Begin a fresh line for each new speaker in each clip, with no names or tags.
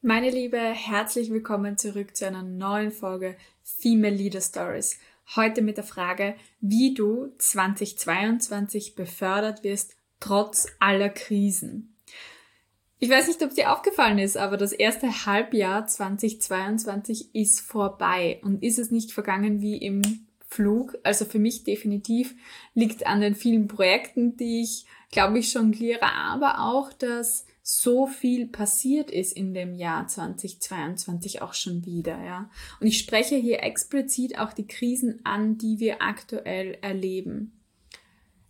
Meine Liebe, herzlich willkommen zurück zu einer neuen Folge Female Leader Stories. Heute mit der Frage, wie du 2022 befördert wirst, trotz aller Krisen. Ich weiß nicht, ob dir aufgefallen ist, aber das erste Halbjahr 2022 ist vorbei und ist es nicht vergangen wie im Flug. Also für mich definitiv liegt an den vielen Projekten, die ich, glaube ich, jongliere, aber auch, dass so viel passiert ist in dem Jahr 2022 auch schon wieder, ja. Und ich spreche hier explizit auch die Krisen an, die wir aktuell erleben.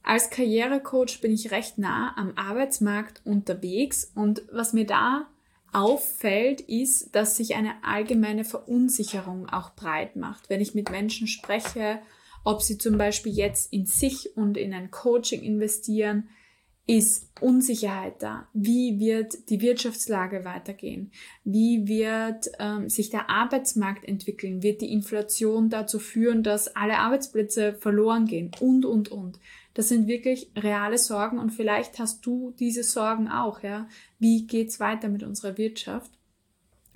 Als Karrierecoach bin ich recht nah am Arbeitsmarkt unterwegs und was mir da auffällt, ist, dass sich eine allgemeine Verunsicherung auch breit macht. Wenn ich mit Menschen spreche, ob sie zum Beispiel jetzt in sich und in ein Coaching investieren, ist Unsicherheit da. Wie wird die Wirtschaftslage weitergehen? Wie wird ähm, sich der Arbeitsmarkt entwickeln? Wird die Inflation dazu führen, dass alle Arbeitsplätze verloren gehen? Und, und, und. Das sind wirklich reale Sorgen und vielleicht hast du diese Sorgen auch, ja. Wie geht's weiter mit unserer Wirtschaft?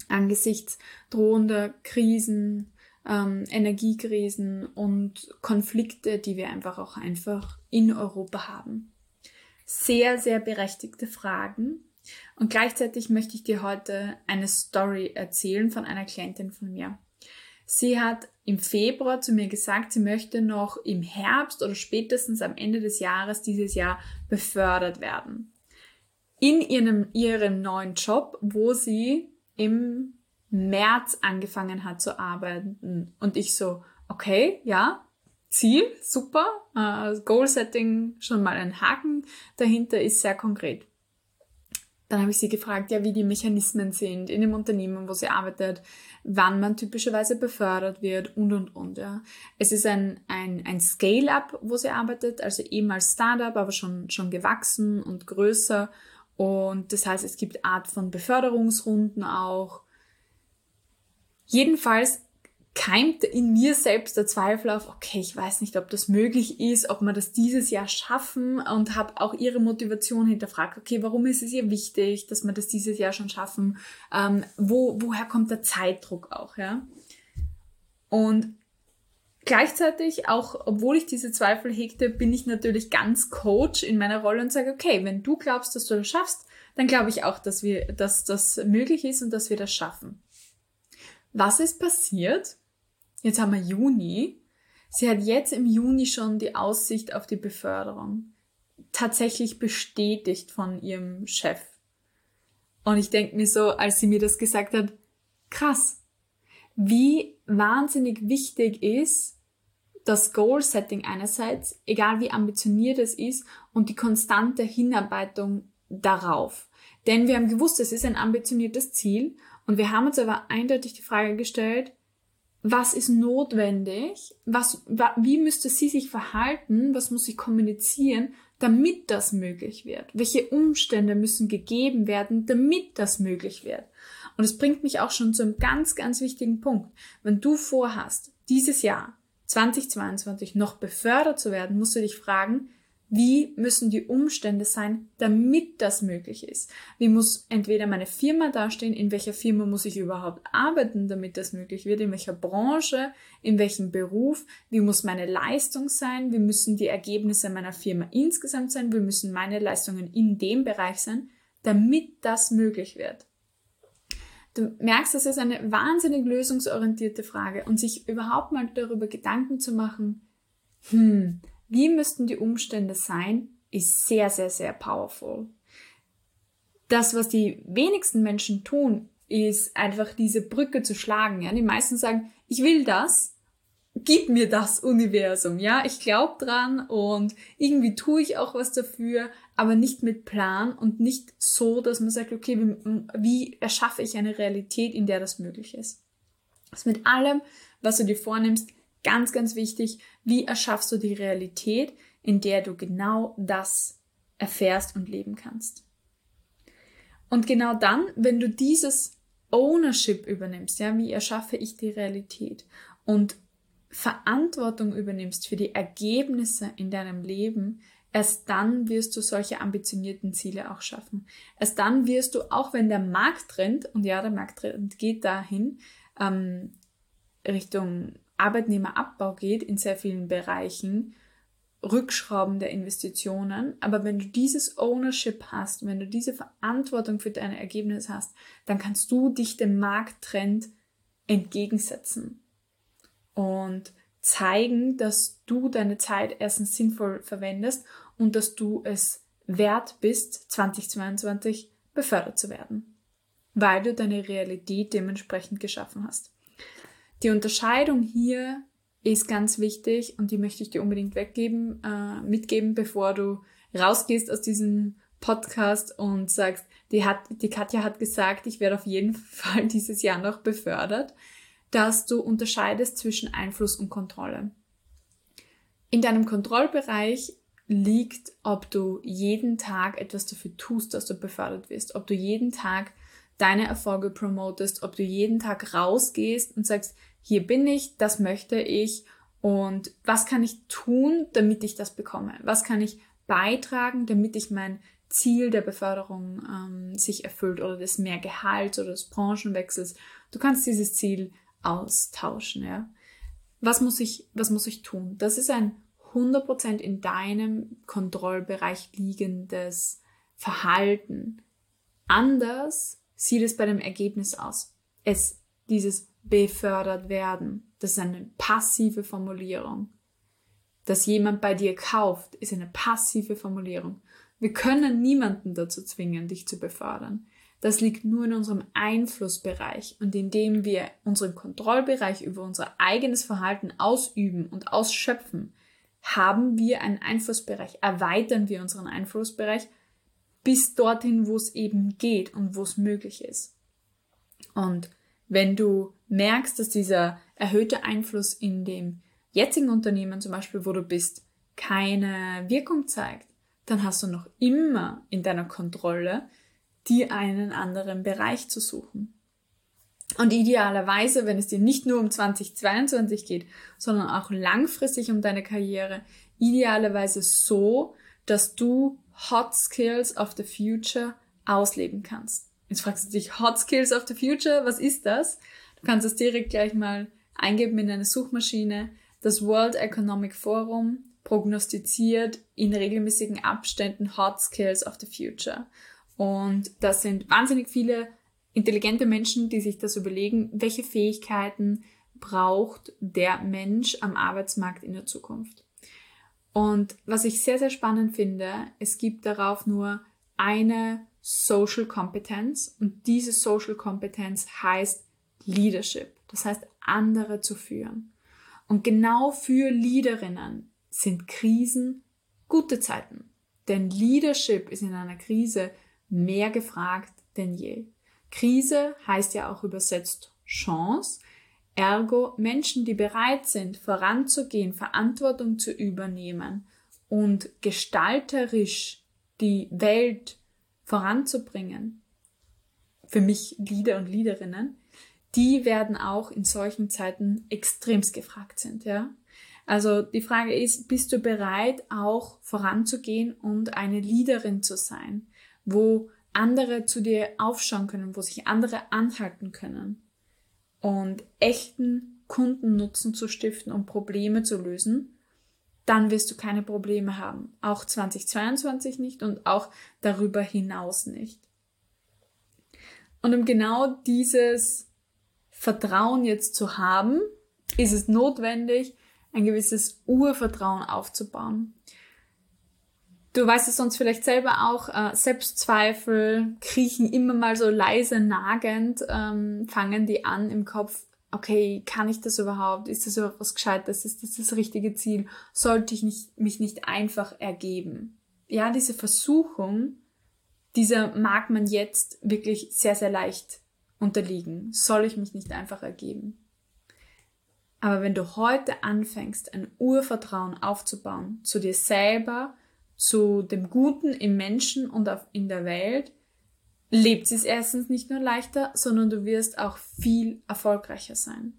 Angesichts drohender Krisen, ähm, Energiekrisen und Konflikte, die wir einfach auch einfach in Europa haben sehr, sehr berechtigte Fragen. Und gleichzeitig möchte ich dir heute eine Story erzählen von einer Klientin von mir. Sie hat im Februar zu mir gesagt, sie möchte noch im Herbst oder spätestens am Ende des Jahres dieses Jahr befördert werden. In ihrem, ihrem neuen Job, wo sie im März angefangen hat zu arbeiten. Und ich so, okay, ja, Ziel, super. Uh, Goal Setting schon mal ein Haken dahinter ist sehr konkret. Dann habe ich sie gefragt, ja, wie die Mechanismen sind in dem Unternehmen, wo sie arbeitet, wann man typischerweise befördert wird und und und. Ja. Es ist ein, ein, ein Scale-up, wo sie arbeitet, also ehemals Startup, aber schon, schon gewachsen und größer. Und das heißt, es gibt Art von Beförderungsrunden auch. Jedenfalls keimt in mir selbst der Zweifel auf, okay, ich weiß nicht, ob das möglich ist, ob wir das dieses Jahr schaffen und habe auch ihre Motivation hinterfragt, okay, warum ist es ihr wichtig, dass wir das dieses Jahr schon schaffen? Ähm, wo, woher kommt der Zeitdruck auch, ja? Und gleichzeitig, auch obwohl ich diese Zweifel hegte, bin ich natürlich ganz Coach in meiner Rolle und sage, okay, wenn du glaubst, dass du das schaffst, dann glaube ich auch, dass wir, dass das möglich ist und dass wir das schaffen. Was ist passiert? Jetzt haben wir Juni. Sie hat jetzt im Juni schon die Aussicht auf die Beförderung tatsächlich bestätigt von ihrem Chef. Und ich denke mir so, als sie mir das gesagt hat, krass, wie wahnsinnig wichtig ist das Goal-Setting einerseits, egal wie ambitioniert es ist, und die konstante Hinarbeitung darauf. Denn wir haben gewusst, es ist ein ambitioniertes Ziel und wir haben uns aber eindeutig die Frage gestellt, was ist notwendig, was, wie müsste sie sich verhalten, was muss sie kommunizieren, damit das möglich wird? Welche Umstände müssen gegeben werden, damit das möglich wird? Und es bringt mich auch schon zu einem ganz, ganz wichtigen Punkt. Wenn du vorhast, dieses Jahr 2022 noch befördert zu werden, musst du dich fragen, wie müssen die Umstände sein, damit das möglich ist? Wie muss entweder meine Firma dastehen, in welcher Firma muss ich überhaupt arbeiten, damit das möglich wird, in welcher Branche, in welchem Beruf, wie muss meine Leistung sein, wie müssen die Ergebnisse meiner Firma insgesamt sein, wie müssen meine Leistungen in dem Bereich sein, damit das möglich wird. Du merkst, das ist eine wahnsinnig lösungsorientierte Frage und sich überhaupt mal darüber Gedanken zu machen, hm, wie müssten die Umstände sein, ist sehr, sehr, sehr powerful. Das, was die wenigsten Menschen tun, ist einfach diese Brücke zu schlagen. Ja? Die meisten sagen, ich will das, gib mir das Universum. Ja, ich glaube dran und irgendwie tue ich auch was dafür, aber nicht mit Plan und nicht so, dass man sagt, okay, wie, wie erschaffe ich eine Realität, in der das möglich ist. Das mit allem, was du dir vornimmst, Ganz, ganz wichtig, wie erschaffst du die Realität, in der du genau das erfährst und leben kannst. Und genau dann, wenn du dieses Ownership übernimmst, ja, wie erschaffe ich die Realität und Verantwortung übernimmst für die Ergebnisse in deinem Leben, erst dann wirst du solche ambitionierten Ziele auch schaffen. Erst dann wirst du, auch wenn der Markttrend, und ja, der Markttrend geht dahin, ähm, Richtung Arbeitnehmerabbau geht in sehr vielen Bereichen, Rückschrauben der Investitionen. Aber wenn du dieses Ownership hast, wenn du diese Verantwortung für deine Ergebnisse hast, dann kannst du dich dem Markttrend entgegensetzen und zeigen, dass du deine Zeit erstens sinnvoll verwendest und dass du es wert bist, 2022 befördert zu werden, weil du deine Realität dementsprechend geschaffen hast. Die Unterscheidung hier ist ganz wichtig und die möchte ich dir unbedingt weggeben, äh, mitgeben, bevor du rausgehst aus diesem Podcast und sagst, die, hat, die Katja hat gesagt, ich werde auf jeden Fall dieses Jahr noch befördert, dass du unterscheidest zwischen Einfluss und Kontrolle. In deinem Kontrollbereich liegt, ob du jeden Tag etwas dafür tust, dass du befördert wirst, ob du jeden Tag deine Erfolge promotest, ob du jeden Tag rausgehst und sagst, hier bin ich, das möchte ich und was kann ich tun, damit ich das bekomme? Was kann ich beitragen, damit ich mein Ziel der Beförderung ähm, sich erfüllt oder des mehr Gehalts oder des Branchenwechsels? Du kannst dieses Ziel austauschen, ja. Was muss ich, was muss ich tun? Das ist ein 100% in deinem Kontrollbereich liegendes Verhalten. Anders sieht es bei dem Ergebnis aus. Es, dieses befördert werden, das ist eine passive Formulierung. Dass jemand bei dir kauft, ist eine passive Formulierung. Wir können niemanden dazu zwingen, dich zu befördern. Das liegt nur in unserem Einflussbereich und indem wir unseren Kontrollbereich über unser eigenes Verhalten ausüben und ausschöpfen, haben wir einen Einflussbereich, erweitern wir unseren Einflussbereich bis dorthin, wo es eben geht und wo es möglich ist. Und wenn du merkst, dass dieser erhöhte Einfluss in dem jetzigen Unternehmen zum Beispiel, wo du bist, keine Wirkung zeigt, dann hast du noch immer in deiner Kontrolle, dir einen anderen Bereich zu suchen. Und idealerweise, wenn es dir nicht nur um 2022 geht, sondern auch langfristig um deine Karriere, idealerweise so, dass du Hot Skills of the Future ausleben kannst. Jetzt fragst du dich, Hot Skills of the Future, was ist das? Du kannst es direkt gleich mal eingeben in eine Suchmaschine. Das World Economic Forum prognostiziert in regelmäßigen Abständen Hot Skills of the Future. Und das sind wahnsinnig viele intelligente Menschen, die sich das überlegen, welche Fähigkeiten braucht der Mensch am Arbeitsmarkt in der Zukunft. Und was ich sehr, sehr spannend finde, es gibt darauf nur eine Social Competence und diese Social Competence heißt Leadership. Das heißt, andere zu führen. Und genau für Leaderinnen sind Krisen gute Zeiten. Denn Leadership ist in einer Krise mehr gefragt denn je. Krise heißt ja auch übersetzt Chance. Ergo Menschen, die bereit sind, voranzugehen, Verantwortung zu übernehmen und gestalterisch die Welt voranzubringen. Für mich Lieder und Liederinnen, die werden auch in solchen Zeiten extremst gefragt sind, ja. Also die Frage ist, bist du bereit, auch voranzugehen und eine Leaderin zu sein, wo andere zu dir aufschauen können, wo sich andere anhalten können und echten Kundennutzen zu stiften und Probleme zu lösen, dann wirst du keine Probleme haben. Auch 2022 nicht und auch darüber hinaus nicht. Und um genau dieses Vertrauen jetzt zu haben, ist es notwendig, ein gewisses Urvertrauen aufzubauen. Du weißt es sonst vielleicht selber auch, äh, Selbstzweifel kriechen immer mal so leise nagend, ähm, fangen die an im Kopf, okay, kann ich das überhaupt? Ist das überhaupt was Gescheites? Ist das das richtige Ziel? Sollte ich nicht, mich nicht einfach ergeben? Ja, diese Versuchung, dieser mag man jetzt wirklich sehr, sehr leicht unterliegen. Soll ich mich nicht einfach ergeben? Aber wenn du heute anfängst, ein Urvertrauen aufzubauen zu dir selber, zu dem Guten im Menschen und in der Welt, lebt es erstens nicht nur leichter, sondern du wirst auch viel erfolgreicher sein.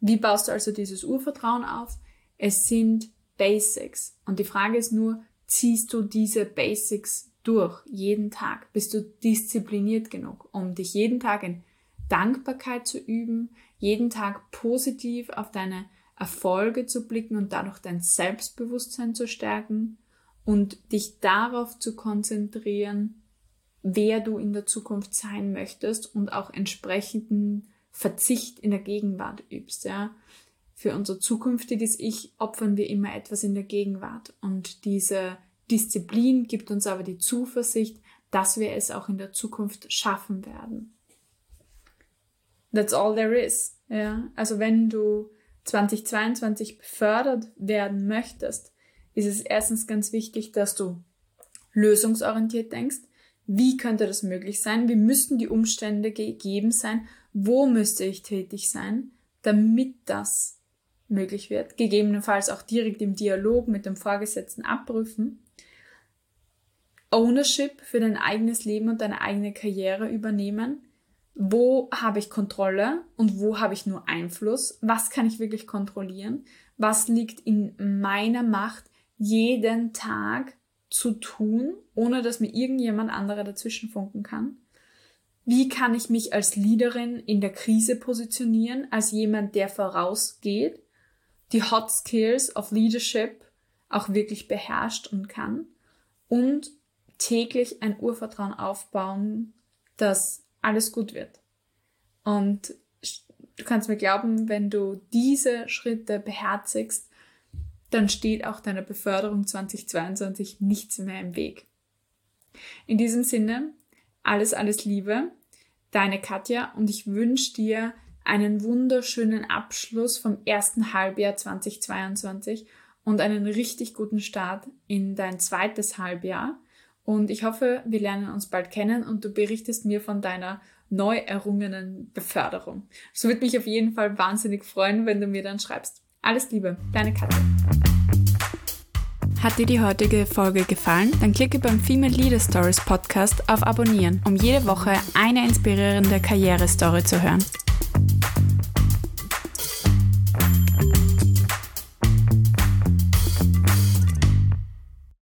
Wie baust du also dieses Urvertrauen auf? Es sind Basics. Und die Frage ist nur, ziehst du diese Basics durch, jeden Tag? Bist du diszipliniert genug, um dich jeden Tag in Dankbarkeit zu üben, jeden Tag positiv auf deine Erfolge zu blicken und dadurch dein Selbstbewusstsein zu stärken und dich darauf zu konzentrieren, wer du in der Zukunft sein möchtest und auch entsprechenden Verzicht in der Gegenwart übst, ja. Für unser zukünftiges Ich opfern wir immer etwas in der Gegenwart und diese Disziplin gibt uns aber die Zuversicht, dass wir es auch in der Zukunft schaffen werden. That's all there is. Ja, also wenn du 2022 befördert werden möchtest, ist es erstens ganz wichtig, dass du lösungsorientiert denkst. Wie könnte das möglich sein? Wie müssten die Umstände gegeben sein? Wo müsste ich tätig sein, damit das möglich wird? Gegebenenfalls auch direkt im Dialog mit dem Vorgesetzten abprüfen. Ownership für dein eigenes Leben und deine eigene Karriere übernehmen. Wo habe ich Kontrolle und wo habe ich nur Einfluss? Was kann ich wirklich kontrollieren? Was liegt in meiner Macht, jeden Tag zu tun, ohne dass mir irgendjemand anderer dazwischen funken kann? Wie kann ich mich als Leaderin in der Krise positionieren, als jemand, der vorausgeht, die Hot Skills of Leadership auch wirklich beherrscht und kann und täglich ein Urvertrauen aufbauen, dass alles gut wird. Und du kannst mir glauben, wenn du diese Schritte beherzigst, dann steht auch deiner Beförderung 2022 nichts mehr im Weg. In diesem Sinne, alles, alles Liebe, deine Katja und ich wünsche dir einen wunderschönen Abschluss vom ersten Halbjahr 2022 und einen richtig guten Start in dein zweites Halbjahr. Und ich hoffe, wir lernen uns bald kennen und du berichtest mir von deiner neu errungenen Beförderung. Es würde mich auf jeden Fall wahnsinnig freuen, wenn du mir dann schreibst. Alles Liebe, deine Katja.
Hat dir die heutige Folge gefallen? Dann klicke beim Female Leader Stories Podcast auf Abonnieren, um jede Woche eine inspirierende Karrierestory zu hören.